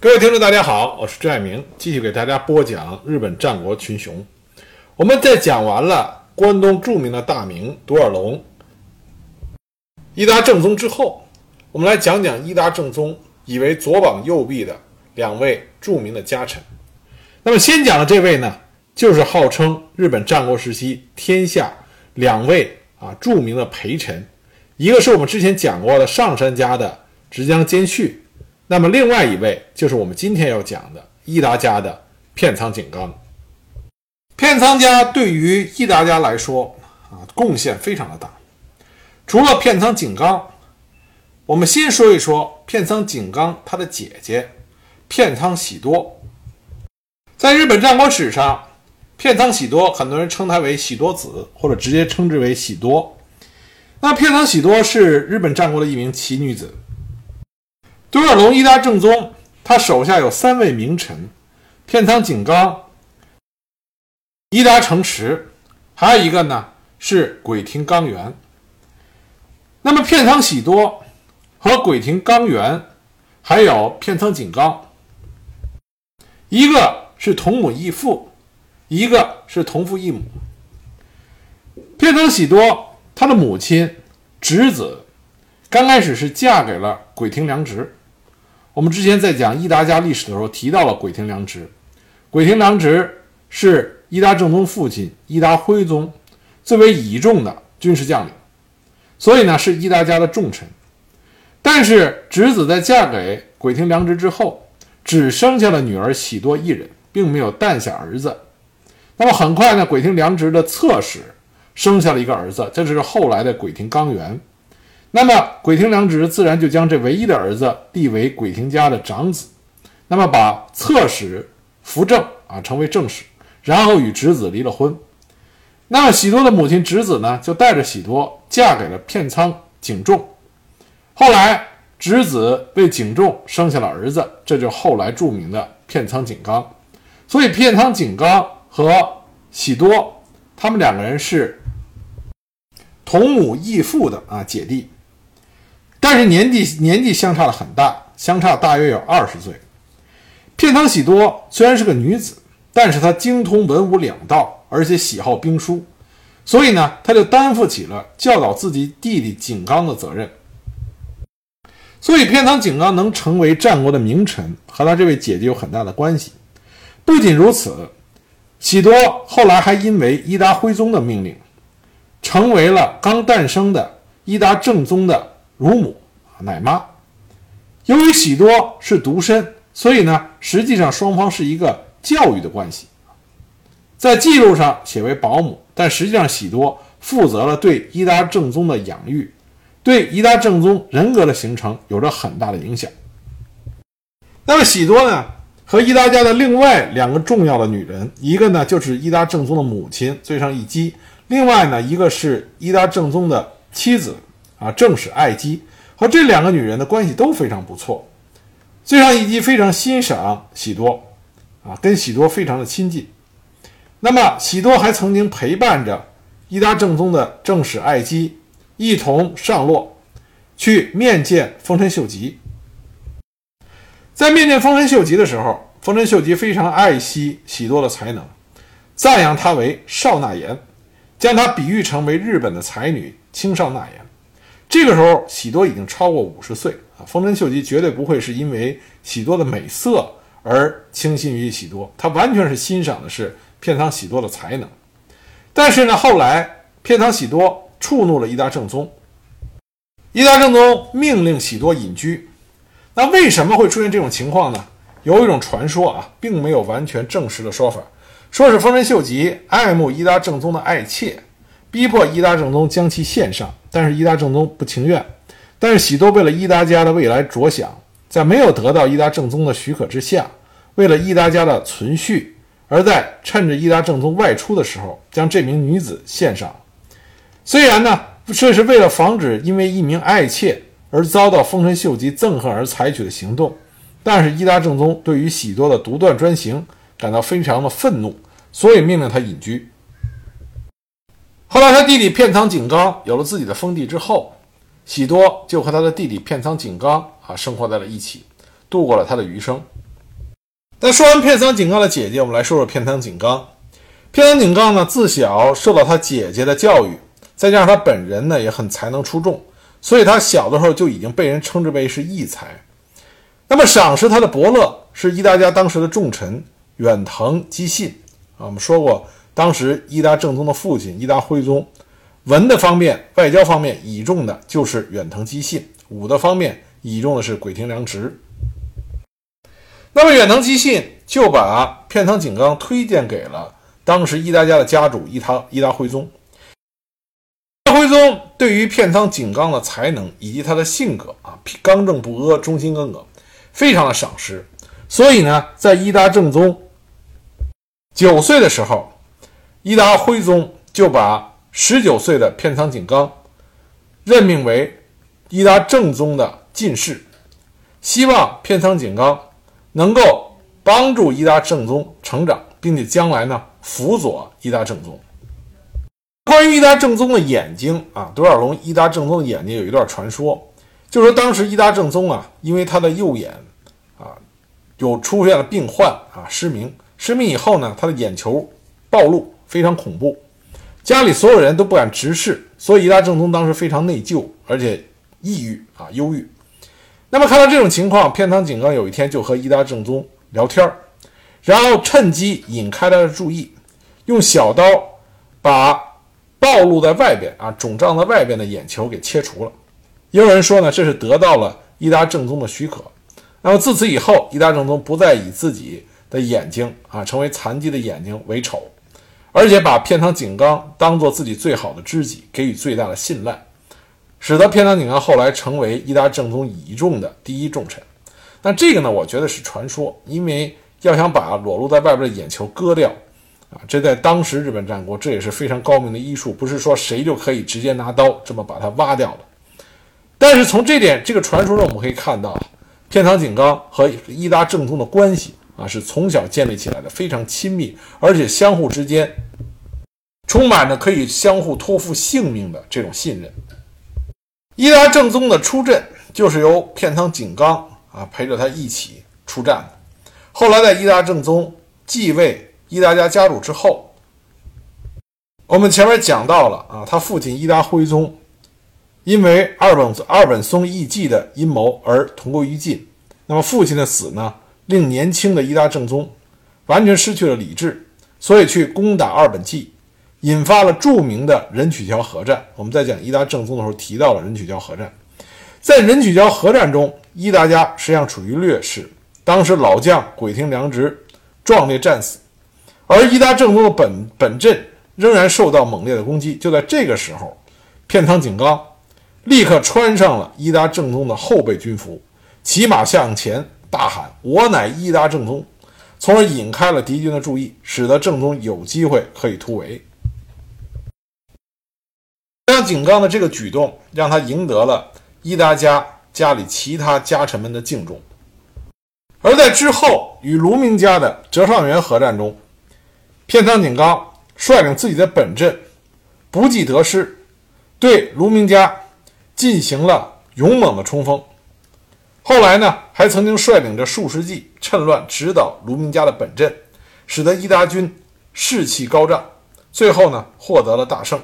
各位听众，大家好，我是朱爱明，继续给大家播讲日本战国群雄。我们在讲完了关东著名的大名独耳龙、伊达正宗之后，我们来讲讲伊达正宗以为左膀右臂的两位著名的家臣。那么先讲的这位呢，就是号称日本战国时期天下两位啊著名的陪臣，一个是我们之前讲过的上杉家的直江兼续。那么，另外一位就是我们今天要讲的伊达家的片仓景纲。片仓家对于伊达家来说啊，贡献非常的大。除了片仓景纲，我们先说一说片仓景纲他的姐姐片仓喜多。在日本战国史上，片仓喜多很多人称他为喜多子，或者直接称之为喜多。那片仓喜多是日本战国的一名奇女子。独耳龙伊达正宗，他手下有三位名臣：片仓景纲、伊达成实，还有一个呢是鬼庭纲元。那么片仓喜多和鬼庭纲元，还有片仓景纲，一个是同母异父，一个是同父异母。片仓喜多他的母亲侄子，刚开始是嫁给了鬼庭良直。我们之前在讲伊达家历史的时候提到了鬼庭良直，鬼庭良直是伊达正宗父亲伊达辉宗最为倚重的军事将领，所以呢是伊达家的重臣。但是侄子在嫁给鬼庭良直之后，只生下了女儿喜多一人，并没有诞下儿子。那么很快呢，鬼庭良直的侧室生下了一个儿子，这就是后来的鬼庭纲元。那么，鬼庭良直自然就将这唯一的儿子立为鬼庭家的长子，那么把侧室扶正啊，成为正室，然后与侄子离了婚。那么喜多的母亲侄子呢，就带着喜多嫁给了片仓景重。后来，侄子为景重生下了儿子，这就是后来著名的片仓景纲。所以，片仓景纲和喜多他们两个人是同母异父的啊姐弟。但是年纪年纪相差的很大，相差大约有二十岁。片仓喜多虽然是个女子，但是她精通文武两道，而且喜好兵书，所以呢，她就担负起了教导自己弟弟景纲的责任。所以片仓景纲能成为战国的名臣，和他这位姐姐有很大的关系。不仅如此，喜多后来还因为伊达辉宗的命令，成为了刚诞生的伊达正宗的。乳母，奶妈。由于喜多是独身，所以呢，实际上双方是一个教育的关系。在记录上写为保姆，但实际上喜多负责了对伊达正宗的养育，对伊达正宗人格的形成有着很大的影响。那么喜多呢，和伊达家的另外两个重要的女人，一个呢就是伊达正宗的母亲最上一姬，另外呢一个是伊达正宗的妻子。啊，正是爱姬和这两个女人的关系都非常不错。最上一姬非常欣赏喜多，啊，跟喜多非常的亲近。那么喜多还曾经陪伴着伊达正宗的正史爱姬一同上洛，去面见丰臣秀吉。在面见丰臣秀吉的时候，丰臣秀吉非常爱惜喜多的才能，赞扬他为少纳言，将他比喻成为日本的才女青少纳言。这个时候，喜多已经超过五十岁啊。丰臣秀吉绝对不会是因为喜多的美色而倾心于喜多，他完全是欣赏的是片仓喜多的才能。但是呢，后来片仓喜多触怒了伊达正宗，伊达正宗命令喜多隐居。那为什么会出现这种情况呢？有一种传说啊，并没有完全证实的说法，说是丰臣秀吉爱慕伊达正宗的爱妾。逼迫伊达正宗将其献上，但是伊达正宗不情愿。但是喜多为了伊达家的未来着想，在没有得到伊达正宗的许可之下，为了伊达家的存续，而在趁着伊达正宗外出的时候，将这名女子献上。虽然呢，这是为了防止因为一名爱妾而遭到丰臣秀吉憎恨而采取的行动，但是伊达正宗对于喜多的独断专行感到非常的愤怒，所以命令他隐居。后来，他弟弟片仓景纲有了自己的封地之后，喜多就和他的弟弟片仓景纲啊生活在了一起。度过了他的余生。那说完片仓景纲的姐姐，我们来说说片仓景纲。片仓景纲呢，自小受到他姐姐的教育，再加上他本人呢也很才能出众，所以他小的时候就已经被人称之为是异才。那么赏识他的伯乐是伊达家当时的重臣远藤基信啊。我们说过，当时伊达正宗的父亲伊达辉宗，文的方面、外交方面倚重的就是远藤基信，武的方面倚重的是鬼庭良直。那么远藤基信就把片仓景纲推荐给了当时伊达家的家主伊达伊达辉宗。伊达辉宗对于片仓景纲的才能以及他的性格啊，刚正不阿、忠心耿耿。非常的赏识，所以呢，在伊达正宗九岁的时候，伊达辉宗就把十九岁的片仓景纲任命为伊达正宗的进士，希望片仓景纲能够帮助伊达正宗成长，并且将来呢辅佐伊达正宗。关于伊达正宗的眼睛啊，独眼龙伊达正宗的眼睛有一段传说。就说当时伊达正宗啊，因为他的右眼啊有出现了病患啊失明，失明以后呢，他的眼球暴露，非常恐怖，家里所有人都不敢直视，所以伊达正宗当时非常内疚，而且抑郁啊忧郁。那么看到这种情况，片仓景纲有一天就和伊达正宗聊天然后趁机引开他的注意，用小刀把暴露在外边啊肿胀在外边的眼球给切除了。也有人说呢，这是得到了伊达正宗的许可。那么自此以后，伊达正宗不再以自己的眼睛啊成为残疾的眼睛为丑，而且把片仓景纲当做自己最好的知己，给予最大的信赖，使得片仓景纲后来成为伊达正宗倚重的第一重臣。那这个呢，我觉得是传说，因为要想把裸露在外边的眼球割掉啊，这在当时日本战国这也是非常高明的医术，不是说谁就可以直接拿刀这么把它挖掉的。但是从这点这个传说中，我们可以看到，片仓景纲和伊达正宗的关系啊，是从小建立起来的，非常亲密，而且相互之间充满着可以相互托付性命的这种信任。伊达正宗的出阵，就是由片仓景纲啊陪着他一起出战的。后来在伊达正宗继位伊达家家主之后，我们前面讲到了啊，他父亲伊达辉宗。因为二本二本松义继的阴谋而同归于尽。那么父亲的死呢，令年轻的伊达正宗完全失去了理智，所以去攻打二本纪，引发了著名的仁曲桥合战。我们在讲伊达正宗的时候提到了仁曲桥合战。在仁曲桥合战中，伊达家实际上处于劣势，当时老将鬼庭良直壮烈战死，而伊达正宗的本本阵仍然受到猛烈的攻击。就在这个时候，片仓景纲。立刻穿上了伊达正宗的后备军服，骑马向前，大喊：“我乃伊达正宗！”从而引开了敌军的注意，使得正宗有机会可以突围。像井冈的这个举动，让他赢得了伊达家家里其他家臣们的敬重。而在之后与卢明家的折上元合战中，片仓景纲率领自己的本阵，不计得失，对卢明家。进行了勇猛的冲锋，后来呢，还曾经率领着数十骑趁乱直捣卢明家的本阵，使得伊达军士气高涨，最后呢，获得了大胜。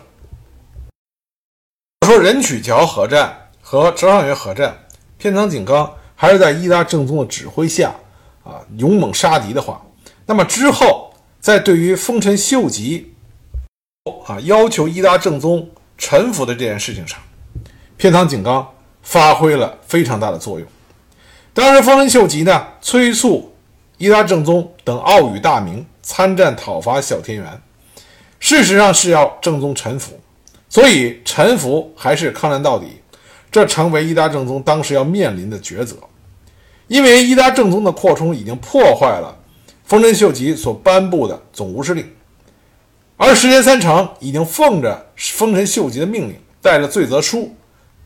说仁曲桥合战和折上元合战，片仓景纲还是在伊达正宗的指挥下啊，勇猛杀敌的话，那么之后在对于丰臣秀吉啊要求伊达正宗臣服的这件事情上。片仓景纲发挥了非常大的作用。当时丰臣秀吉呢催促伊达正宗等奥羽大名参战讨伐小田园，事实上是要正宗臣服，所以臣服还是抗战到底，这成为伊达正宗当时要面临的抉择。因为伊达正宗的扩充已经破坏了丰臣秀吉所颁布的总务司令，而石田三成已经奉着丰臣秀吉的命令，带着罪责书。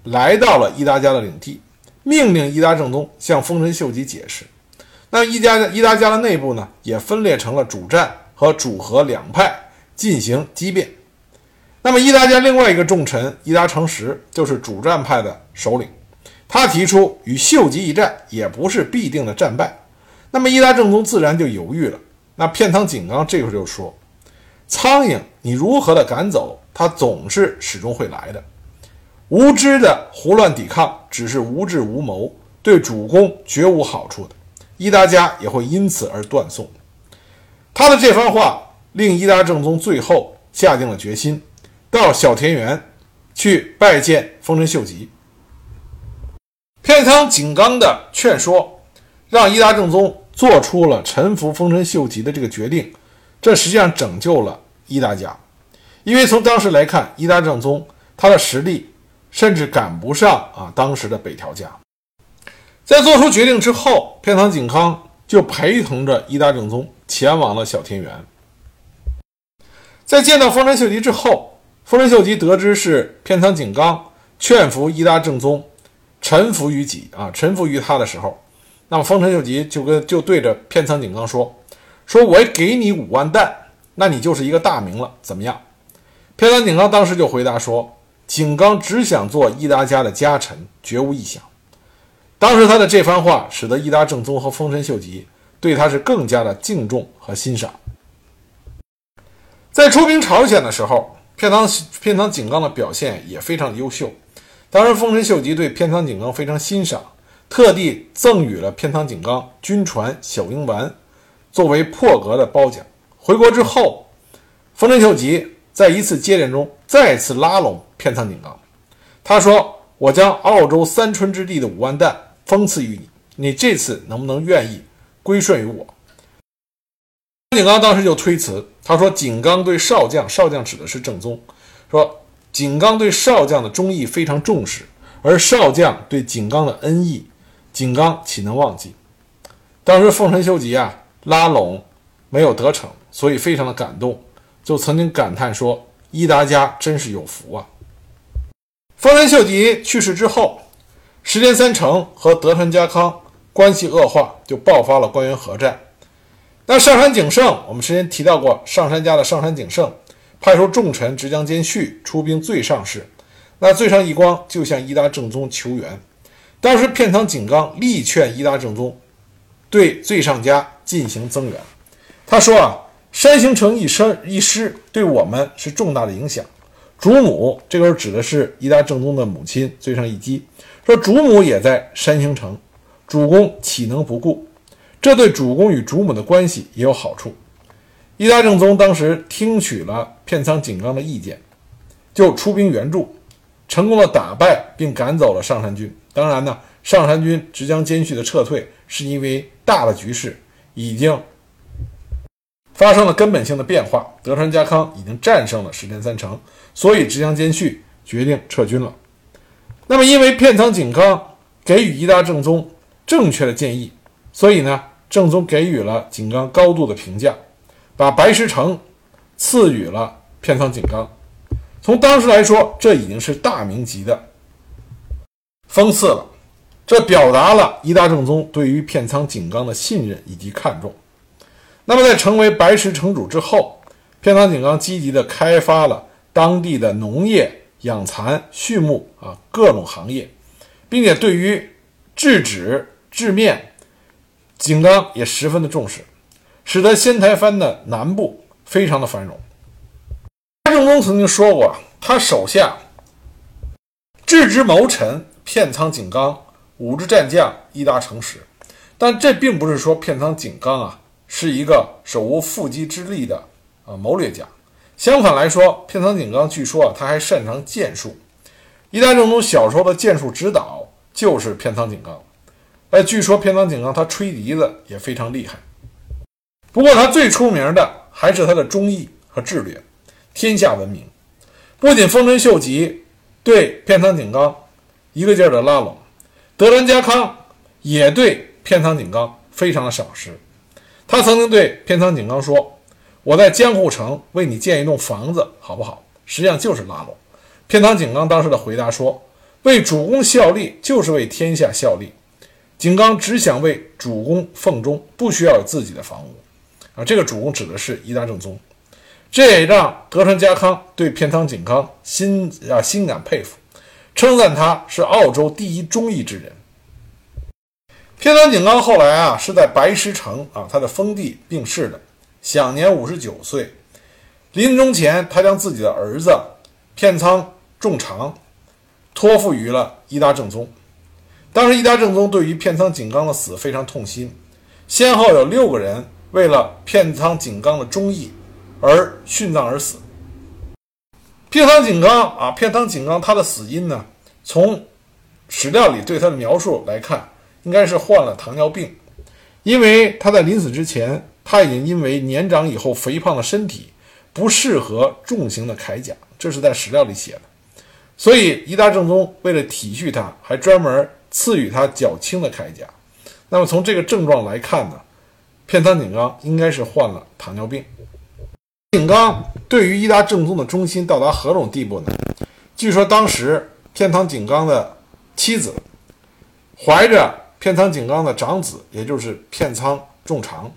来到了伊达家的领地，命令伊达正宗向丰臣秀吉解释。那伊家伊达家的内部呢，也分裂成了主战和主和两派进行激辩。那么伊达家另外一个重臣伊达成实就是主战派的首领，他提出与秀吉一战也不是必定的战败。那么伊达政宗自然就犹豫了。那片仓景纲这个时候就说：“苍蝇你如何的赶走，它总是始终会来的。无知的胡乱抵抗，只是无智无谋，对主公绝无好处的。伊达家也会因此而断送。”他的这番话令伊达政宗最后下定了决心，到小田园去拜见丰臣秀吉。片仓景纲的劝说，让伊达政宗做出了臣服丰臣秀吉的这个决定，这实际上拯救了伊达家，因为从当时来看，伊达政宗他的实力甚至赶不上啊当时的北条家。在做出决定之后，片仓景康就陪同着伊达政宗前往了小田园。在见到丰臣秀吉之后，丰臣秀吉得知是片仓景纲劝服伊达政宗臣服于己啊，臣服于他的时候。那么丰臣秀吉就跟就对着片仓景纲说：“说我给你五万担，那你就是一个大名了，怎么样？”片仓景纲当时就回答说：“景纲只想做伊达家的家臣，绝无异想。”当时他的这番话使得伊达政宗和丰臣秀吉对他是更加的敬重和欣赏。在出兵朝鲜的时候，片仓片仓景纲的表现也非常优秀。当时丰臣秀吉对片仓景纲非常欣赏。特地赠予了片仓景纲军船小鹰丸，作为破格的褒奖。回国之后，丰臣秀吉在一次接见中再次拉拢片仓景纲，他说：“我将澳洲三春之地的五万担封赐于你，你这次能不能愿意归顺于我？”景纲当时就推辞，他说：“井冈对少将，少将指的是正宗，说井冈对少将的忠义非常重视，而少将对井冈的恩义。”井冈岂能忘记？当时丰臣秀吉啊拉拢没有得逞，所以非常的感动，就曾经感叹说：“伊达家真是有福啊！”丰臣秀吉去世之后，石田三成和德川家康关系恶化，就爆发了关原合战。那上杉景胜，我们之前提到过，上杉家的上杉景胜派出重臣直江兼续出兵最上氏，那最上义光就向伊达政宗求援。当时片仓景纲力劝伊达政宗对最上家进行增援。他说：“啊，山形城一失一失，对我们是重大的影响。主母这个时候指的是伊达政宗的母亲最上义姬，说主母也在山形城，主公岂能不顾？这对主公与主母的关系也有好处。”伊达政宗当时听取了片仓景纲的意见，就出兵援助，成功的打败并赶走了上杉军。当然呢，上杉军直江兼续的撤退，是因为大的局势已经发生了根本性的变化，德川家康已经战胜了石田三成，所以直江兼续决定撤军了。那么，因为片仓景纲给予伊达政宗正确的建议，所以呢，正宗给予了井冈高度的评价，把白石城赐予了片仓井冈。从当时来说，这已经是大名级的。封赐了，这表达了伊达正宗对于片仓井冈的信任以及看重。那么，在成为白石城主之后，片仓井冈积极地开发了当地的农业、养蚕、畜牧啊各种行业，并且对于制纸、制面，井冈也十分的重视，使得仙台藩的南部非常的繁荣。伊达政宗曾经说过，他手下智之谋臣。片仓景纲武之战将伊达成实，但这并不是说片仓景纲啊是一个手无缚鸡之力的啊谋略家。相反来说，片仓景纲据说啊他还擅长剑术。伊达政宗小时候的剑术指导就是片仓景纲。哎，据说片仓景纲他吹笛子也非常厉害。不过他最出名的还是他的忠义和智略，天下闻名。不仅丰臣秀吉对片仓景纲。一个劲儿的拉拢，德川家康也对片仓景纲非常的赏识。他曾经对片仓景纲说：“我在江户城为你建一栋房子，好不好？”实际上就是拉拢。片仓景纲当时的回答说：“为主公效力就是为天下效力。景纲只想为主公奉忠，不需要有自己的房屋。”啊，这个主公指的是伊达正宗。这也让德川家康对片仓景纲心啊心感佩服。称赞他是澳洲第一忠义之人。片仓景纲后来啊是在白石城啊他的封地病逝的，享年五十九岁。临终前，他将自己的儿子片仓重长托付于了伊达正宗。当时伊达正宗对于片仓景纲的死非常痛心，先后有六个人为了片仓景纲的忠义而殉葬而死。片仓景纲啊，片仓景纲他的死因呢，从史料里对他的描述来看，应该是患了糖尿病，因为他在临死之前，他已经因为年长以后肥胖的身体不适合重型的铠甲，这是在史料里写的。所以伊达正宗为了体恤他，还专门赐予他较轻的铠甲。那么从这个症状来看呢，片仓景纲应该是患了糖尿病。景纲对于伊达正宗的忠心到达何种地步呢？据说当时片仓景纲的妻子怀着片仓景纲的长子，也就是片仓重长，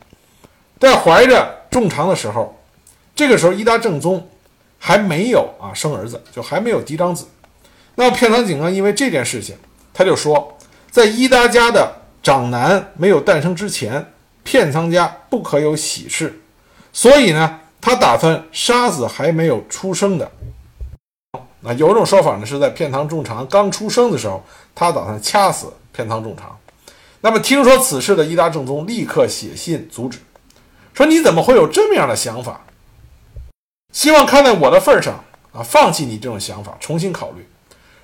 在怀着重长的时候，这个时候伊达正宗还没有啊生儿子，就还没有嫡长子。那片仓景纲因为这件事情，他就说，在伊达家的长男没有诞生之前，片仓家不可有喜事，所以呢。他打算杀死还没有出生的。那有一种说法呢，是在片仓重长刚出生的时候，他打算掐死片仓重长。那么听说此事的伊达正宗立刻写信阻止，说你怎么会有这么样的想法？希望看在我的份上啊，放弃你这种想法，重新考虑。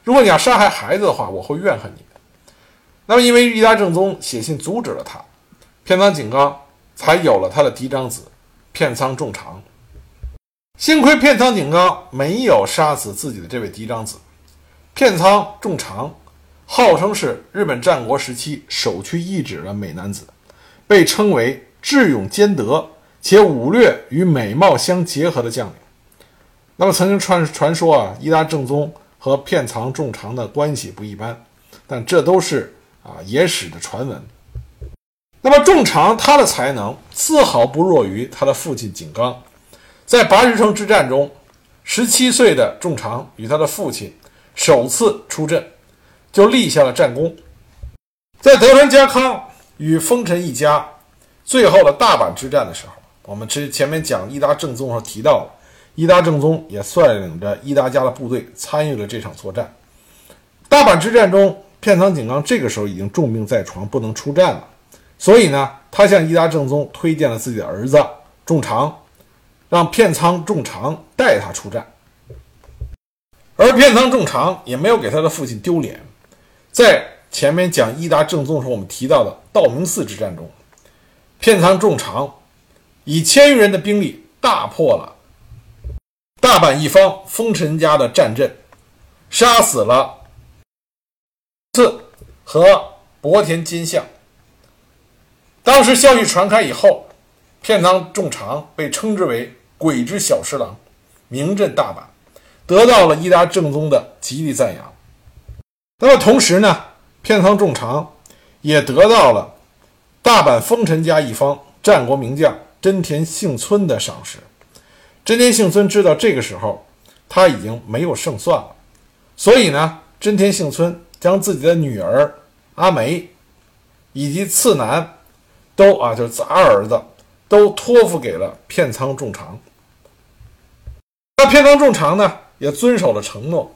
如果你要杀害孩子的话，我会怨恨你。那么因为伊达正宗写信阻止了他，片仓景纲才有了他的嫡长子片仓重长。幸亏片仓景纲没有杀死自己的这位嫡长子。片仓重长号称是日本战国时期首屈一指的美男子，被称为智勇兼得且武略与美貌相结合的将领。那么曾经传传说啊，伊达正宗和片藏重长的关系不一般，但这都是啊野史的传闻。那么重长他的才能丝毫不弱于他的父亲景纲。在白石城之战中，十七岁的仲长与他的父亲首次出阵，就立下了战功。在德川家康与丰臣一家最后的大阪之战的时候，我们之前面讲伊达正宗时提到了，伊达正宗也率领着伊达家的部队参与了这场作战。大阪之战中，片仓景纲这个时候已经重病在床，不能出战了，所以呢，他向伊达正宗推荐了自己的儿子仲长。让片仓重长带他出战，而片仓重长也没有给他的父亲丢脸。在前面讲伊达正宗时，候，我们提到的道明寺之战中，片仓重长以千余人的兵力大破了大阪一方丰臣家的战阵，杀死了次和博田金相。当时消息传开以后，片仓重长被称之为。鬼之小十郎，名震大阪，得到了伊达正宗的极力赞扬。那么同时呢，片仓重长也得到了大阪丰臣家一方战国名将真田幸村的赏识。真田幸村知道这个时候他已经没有胜算了，所以呢，真田幸村将自己的女儿阿梅以及次男都啊，就是二儿子都托付给了片仓重长。那片仓重长呢，也遵守了承诺，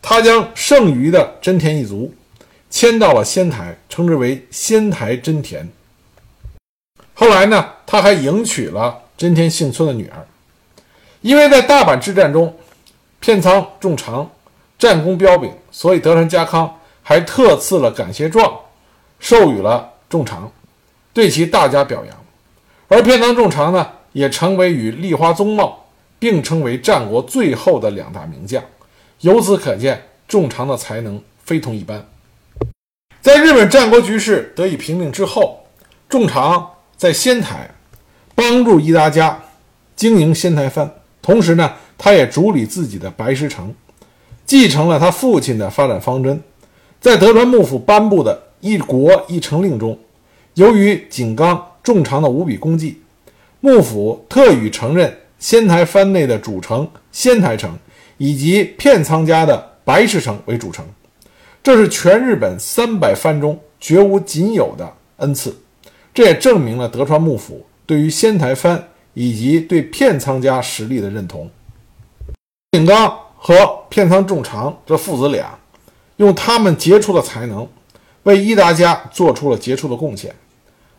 他将剩余的真田一族迁到了仙台，称之为仙台真田。后来呢，他还迎娶了真田幸村的女儿。因为在大阪之战中，片仓重长战功彪炳，所以德川家康还特赐了感谢状，授予了重长，对其大加表扬。而片仓重长呢，也成为与立花宗茂。并称为战国最后的两大名将，由此可见，重长的才能非同一般。在日本战国局势得以平定之后，重长在仙台帮助伊达家经营仙台藩，同时呢，他也主理自己的白石城，继承了他父亲的发展方针。在德川幕府颁布的一国一城令中，由于井冈重长的无比功绩，幕府特予承认。仙台藩内的主城仙台城，以及片仓家的白石城为主城，这是全日本三百藩中绝无仅有的恩赐。这也证明了德川幕府对于仙台藩以及对片仓家实力的认同。井刚和片仓重长这父子俩，用他们杰出的才能，为伊达家做出了杰出的贡献。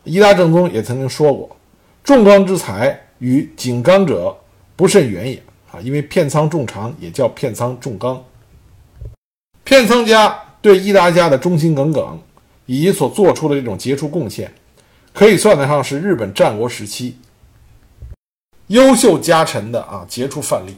伊达正宗也曾经说过：“重刚之才与井刚者不甚远也。”啊，因为片仓重长也叫片仓重刚。片仓家对伊达家的忠心耿耿，以及所做出的这种杰出贡献，可以算得上是日本战国时期优秀家臣的啊杰出范例。